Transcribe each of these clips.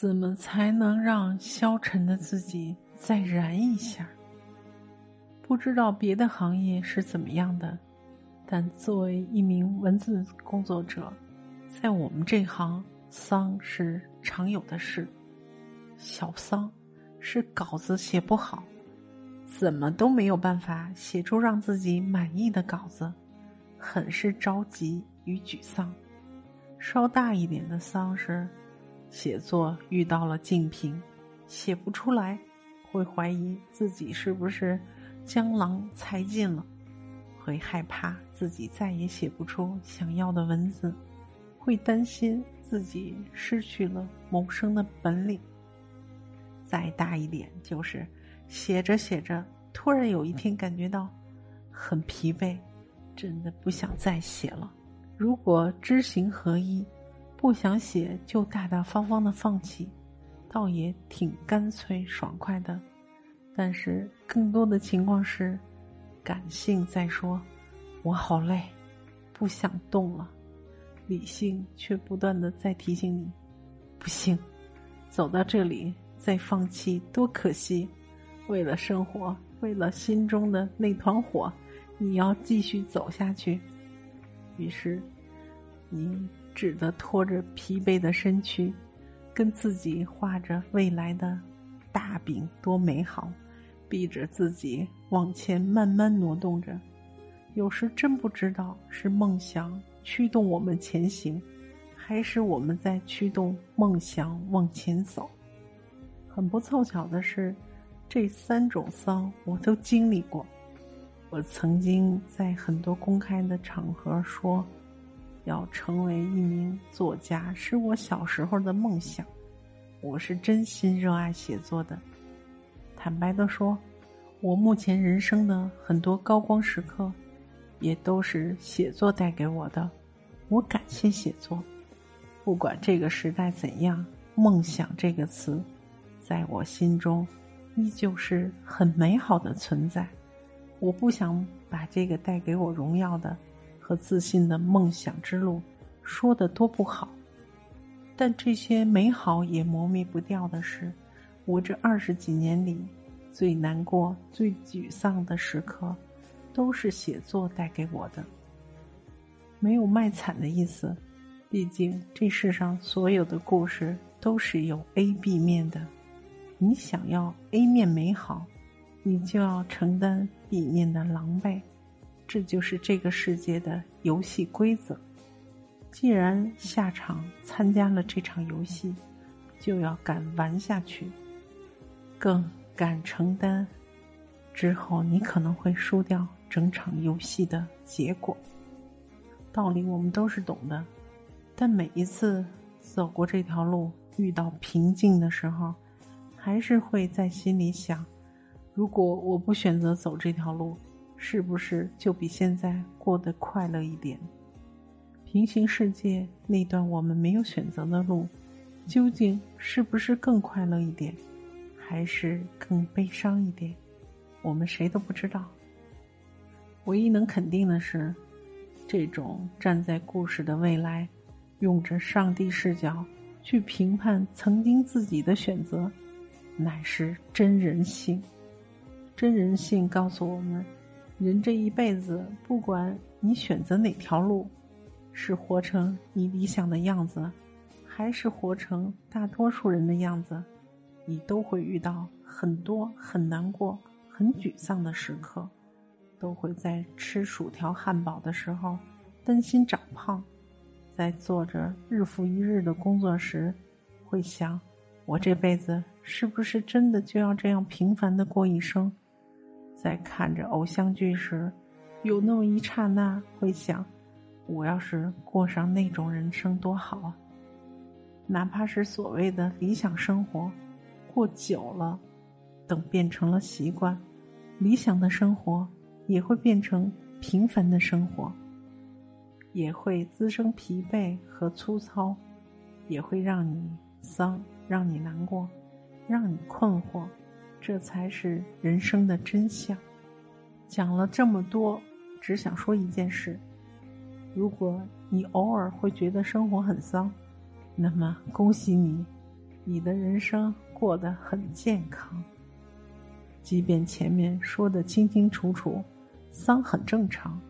怎么才能让消沉的自己再燃一下？不知道别的行业是怎么样的，但作为一名文字工作者，在我们这行，丧是常有的事。小丧是稿子写不好，怎么都没有办法写出让自己满意的稿子，很是着急与沮丧。稍大一点的丧是。写作遇到了竞评，写不出来，会怀疑自己是不是江郎才尽了，会害怕自己再也写不出想要的文字，会担心自己失去了谋生的本领。再大一点，就是写着写着，突然有一天感觉到很疲惫，真的不想再写了。如果知行合一。不想写就大大方方的放弃，倒也挺干脆爽快的。但是更多的情况是，感性在说：“我好累，不想动了。”理性却不断的在提醒你：“不行，走到这里再放弃多可惜。为了生活，为了心中的那团火，你要继续走下去。”于是，你。只得拖着疲惫的身躯，跟自己画着未来的大饼多美好，逼着自己往前慢慢挪动着。有时真不知道是梦想驱动我们前行，还是我们在驱动梦想往前走。很不凑巧的是，这三种丧我都经历过。我曾经在很多公开的场合说。要成为一名作家是我小时候的梦想，我是真心热爱写作的。坦白的说，我目前人生的很多高光时刻，也都是写作带给我的。我感谢写作，不管这个时代怎样，梦想这个词，在我心中依旧是很美好的存在。我不想把这个带给我荣耀的。和自信的梦想之路，说的多不好，但这些美好也磨灭不掉的是，我这二十几年里最难过、最沮丧的时刻，都是写作带给我的。没有卖惨的意思，毕竟这世上所有的故事都是有 A、B 面的。你想要 A 面美好，你就要承担 B 面的狼狈。这就是这个世界的游戏规则。既然下场参加了这场游戏，就要敢玩下去，更敢承担之后你可能会输掉整场游戏的结果。道理我们都是懂的，但每一次走过这条路，遇到瓶颈的时候，还是会在心里想：如果我不选择走这条路。是不是就比现在过得快乐一点？平行世界那段我们没有选择的路，究竟是不是更快乐一点，还是更悲伤一点？我们谁都不知道。唯一能肯定的是，这种站在故事的未来，用着上帝视角去评判曾经自己的选择，乃是真人性。真人性告诉我们。人这一辈子，不管你选择哪条路，是活成你理想的样子，还是活成大多数人的样子，你都会遇到很多很难过、很沮丧的时刻，都会在吃薯条、汉堡的时候担心长胖，在做着日复一日的工作时，会想：我这辈子是不是真的就要这样平凡的过一生？在看着偶像剧时，有那么一刹那会想：我要是过上那种人生多好啊！哪怕是所谓的理想生活，过久了，等变成了习惯，理想的生活也会变成平凡的生活，也会滋生疲惫和粗糙，也会让你丧，让你难过，让你困惑。这才是人生的真相。讲了这么多，只想说一件事：如果你偶尔会觉得生活很丧，那么恭喜你，你的人生过得很健康。即便前面说的清清楚楚，丧很正常，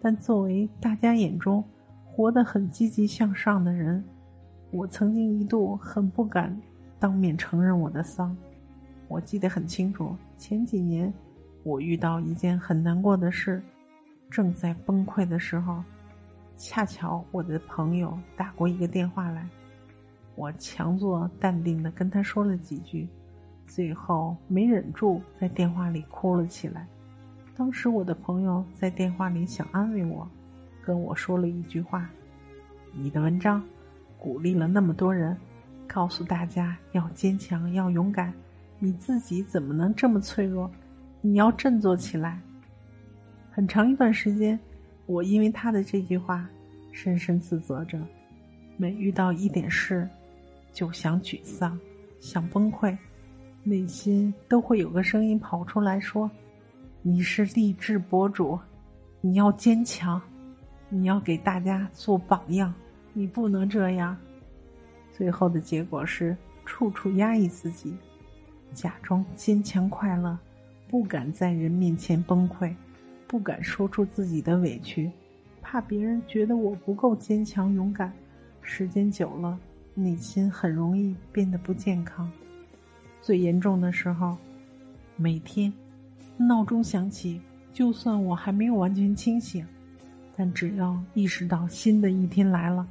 但作为大家眼中活得很积极向上的人，我曾经一度很不敢当面承认我的丧。我记得很清楚，前几年我遇到一件很难过的事，正在崩溃的时候，恰巧我的朋友打过一个电话来，我强作淡定的跟他说了几句，最后没忍住在电话里哭了起来。当时我的朋友在电话里想安慰我，跟我说了一句话：“你的文章鼓励了那么多人，告诉大家要坚强，要勇敢。”你自己怎么能这么脆弱？你要振作起来。很长一段时间，我因为他的这句话，深深自责着。每遇到一点事，就想沮丧，想崩溃，内心都会有个声音跑出来说：“你是励志博主，你要坚强，你要给大家做榜样，你不能这样。”最后的结果是，处处压抑自己。假装坚强快乐，不敢在人面前崩溃，不敢说出自己的委屈，怕别人觉得我不够坚强勇敢。时间久了，内心很容易变得不健康。最严重的时候，每天闹钟响起，就算我还没有完全清醒，但只要意识到新的一天来了，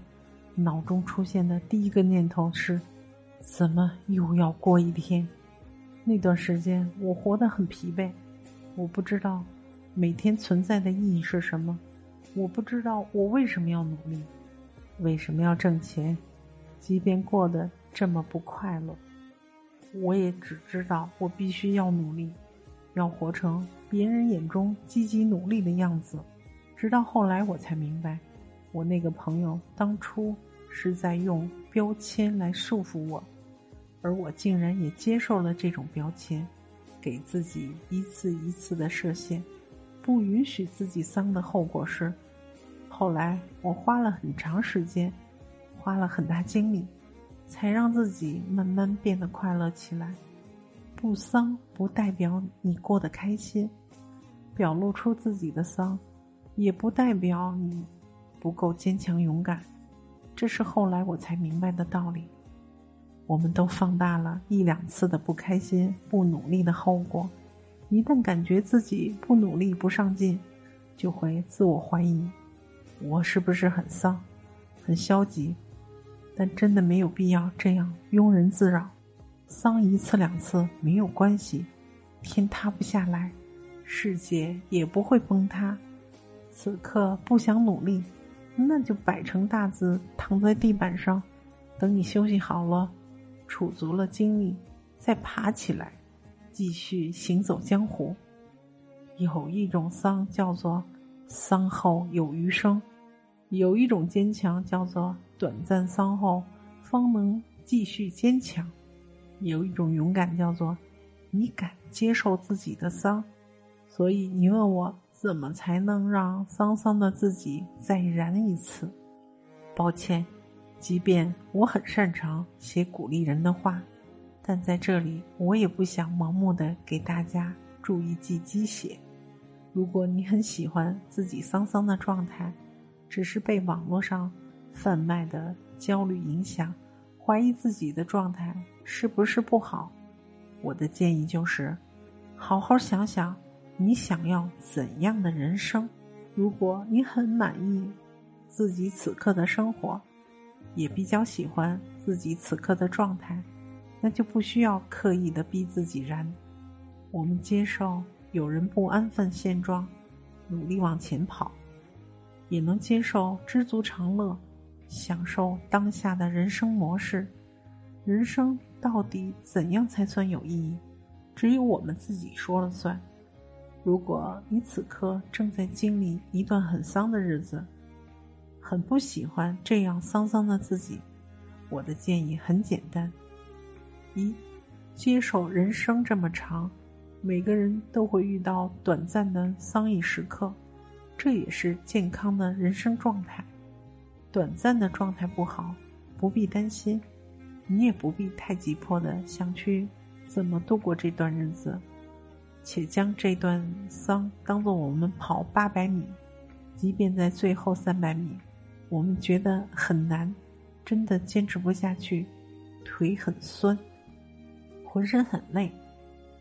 脑中出现的第一个念头是：怎么又要过一天？那段时间，我活得很疲惫。我不知道每天存在的意义是什么，我不知道我为什么要努力，为什么要挣钱，即便过得这么不快乐，我也只知道我必须要努力，要活成别人眼中积极努力的样子。直到后来，我才明白，我那个朋友当初是在用标签来束缚我。而我竟然也接受了这种标签，给自己一次一次的设限，不允许自己丧的后果是，后来我花了很长时间，花了很大精力，才让自己慢慢变得快乐起来。不丧不代表你过得开心，表露出自己的丧，也不代表你不够坚强勇敢。这是后来我才明白的道理。我们都放大了一两次的不开心、不努力的后果，一旦感觉自己不努力、不上进，就会自我怀疑：我是不是很丧、很消极？但真的没有必要这样庸人自扰。丧一次两次没有关系，天塌不下来，世界也不会崩塌。此刻不想努力，那就摆成大字躺在地板上，等你休息好了。储足了精力，再爬起来，继续行走江湖。有一种丧叫做丧后有余生，有一种坚强叫做短暂丧后方能继续坚强，有一种勇敢叫做你敢接受自己的丧。所以你问我怎么才能让丧丧的自己再燃一次？抱歉。即便我很擅长写鼓励人的话，但在这里我也不想盲目的给大家注一记鸡血。如果你很喜欢自己丧丧的状态，只是被网络上贩卖的焦虑影响，怀疑自己的状态是不是不好，我的建议就是，好好想想你想要怎样的人生。如果你很满意自己此刻的生活。也比较喜欢自己此刻的状态，那就不需要刻意的逼自己燃。我们接受有人不安分现状，努力往前跑，也能接受知足常乐，享受当下的人生模式。人生到底怎样才算有意义？只有我们自己说了算。如果你此刻正在经历一段很丧的日子，很不喜欢这样丧丧的自己，我的建议很简单：一，接受人生这么长，每个人都会遇到短暂的丧意时刻，这也是健康的人生状态。短暂的状态不好，不必担心，你也不必太急迫的想去怎么度过这段日子，且将这段丧当做我们跑八百米，即便在最后三百米，我们觉得很难，真的坚持不下去，腿很酸，浑身很累，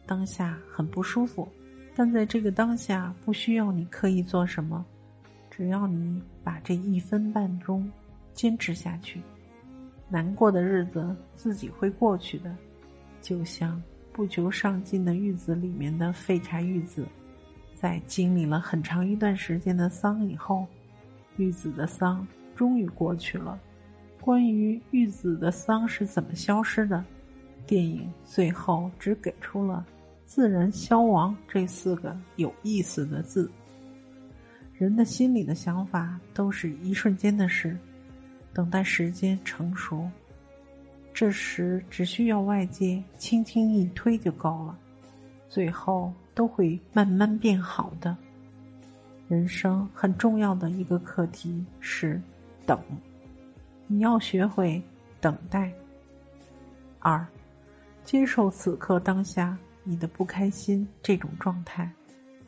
当下很不舒服。但在这个当下，不需要你刻意做什么，只要你把这一分半钟坚持下去，难过的日子自己会过去的。就像不求上进的玉子里面的废柴玉子，在经历了很长一段时间的丧以后，玉子的丧终于过去了。关于玉子的丧是怎么消失的，电影最后只给出了。自然消亡这四个有意思的字，人的心里的想法都是一瞬间的事，等待时间成熟，这时只需要外界轻轻一推就够了，最后都会慢慢变好的。人生很重要的一个课题是等，你要学会等待。二，接受此刻当下。你的不开心这种状态，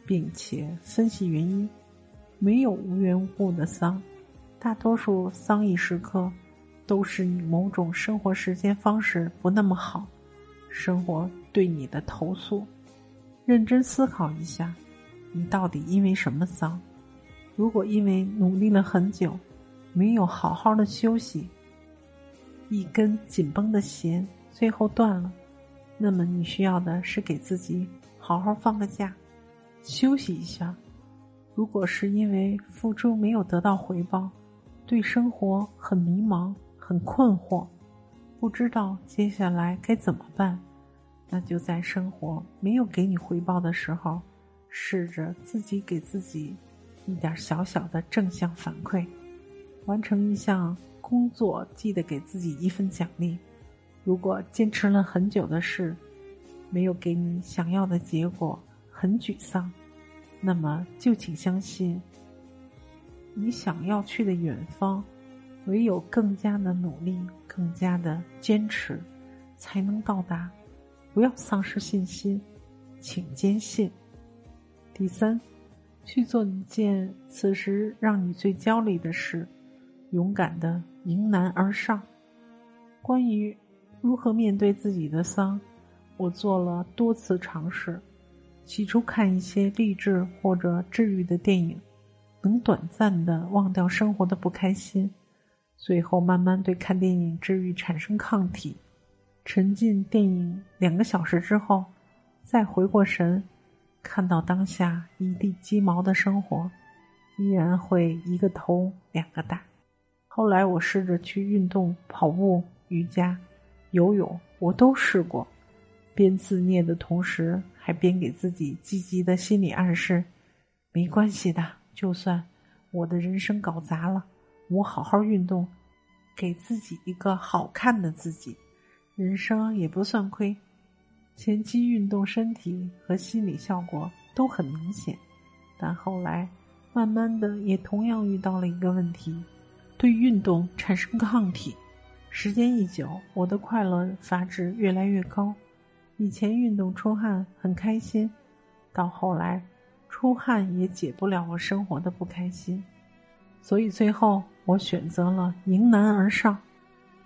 并且分析原因，没有无缘无故的丧，大多数丧意时刻，都是你某种生活时间方式不那么好，生活对你的投诉。认真思考一下，你到底因为什么丧？如果因为努力了很久，没有好好的休息，一根紧绷的弦最后断了。那么你需要的是给自己好好放个假，休息一下。如果是因为付出没有得到回报，对生活很迷茫、很困惑，不知道接下来该怎么办，那就在生活没有给你回报的时候，试着自己给自己一点小小的正向反馈。完成一项工作，记得给自己一份奖励。如果坚持了很久的事，没有给你想要的结果，很沮丧，那么就请相信，你想要去的远方，唯有更加的努力、更加的坚持，才能到达。不要丧失信心，请坚信。第三，去做一件此时让你最焦虑的事，勇敢的迎难而上。关于。如何面对自己的丧？我做了多次尝试。起初看一些励志或者治愈的电影，能短暂的忘掉生活的不开心。最后慢慢对看电影治愈产生抗体，沉浸电影两个小时之后，再回过神，看到当下一地鸡毛的生活，依然会一个头两个大。后来我试着去运动，跑步、瑜伽。游泳我都试过，边自虐的同时，还边给自己积极的心理暗示：没关系的，就算我的人生搞砸了，我好好运动，给自己一个好看的自己，人生也不算亏。前期运动身体和心理效果都很明显，但后来慢慢的也同样遇到了一个问题，对运动产生抗体。时间一久，我的快乐阀值越来越高。以前运动出汗很开心，到后来出汗也解不了我生活的不开心。所以最后我选择了迎难而上。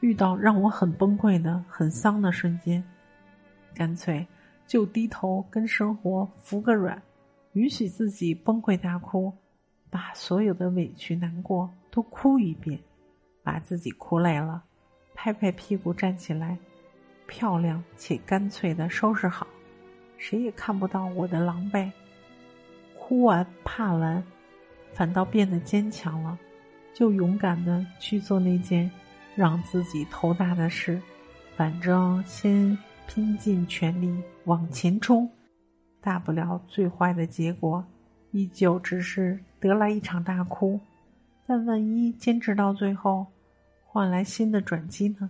遇到让我很崩溃的、很丧的瞬间，干脆就低头跟生活服个软，允许自己崩溃大哭，把所有的委屈难过都哭一遍，把自己哭累了。拍拍屁股站起来，漂亮且干脆的收拾好，谁也看不到我的狼狈。哭完怕完，反倒变得坚强了，就勇敢的去做那件让自己头大的事。反正先拼尽全力往前冲，大不了最坏的结果依旧只是得来一场大哭，但万一坚持到最后。换来新的转机呢，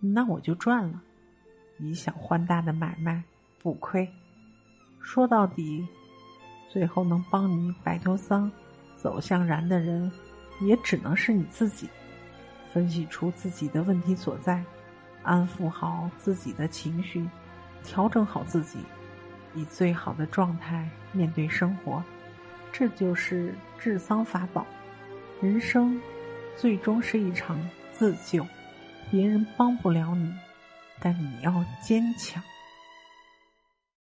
那我就赚了。以小换大的买卖不亏。说到底，最后能帮你摆脱丧、走向然的人，也只能是你自己。分析出自己的问题所在，安抚好自己的情绪，调整好自己，以最好的状态面对生活，这就是治丧法宝。人生最终是一场自救，别人帮不了你，但你要坚强。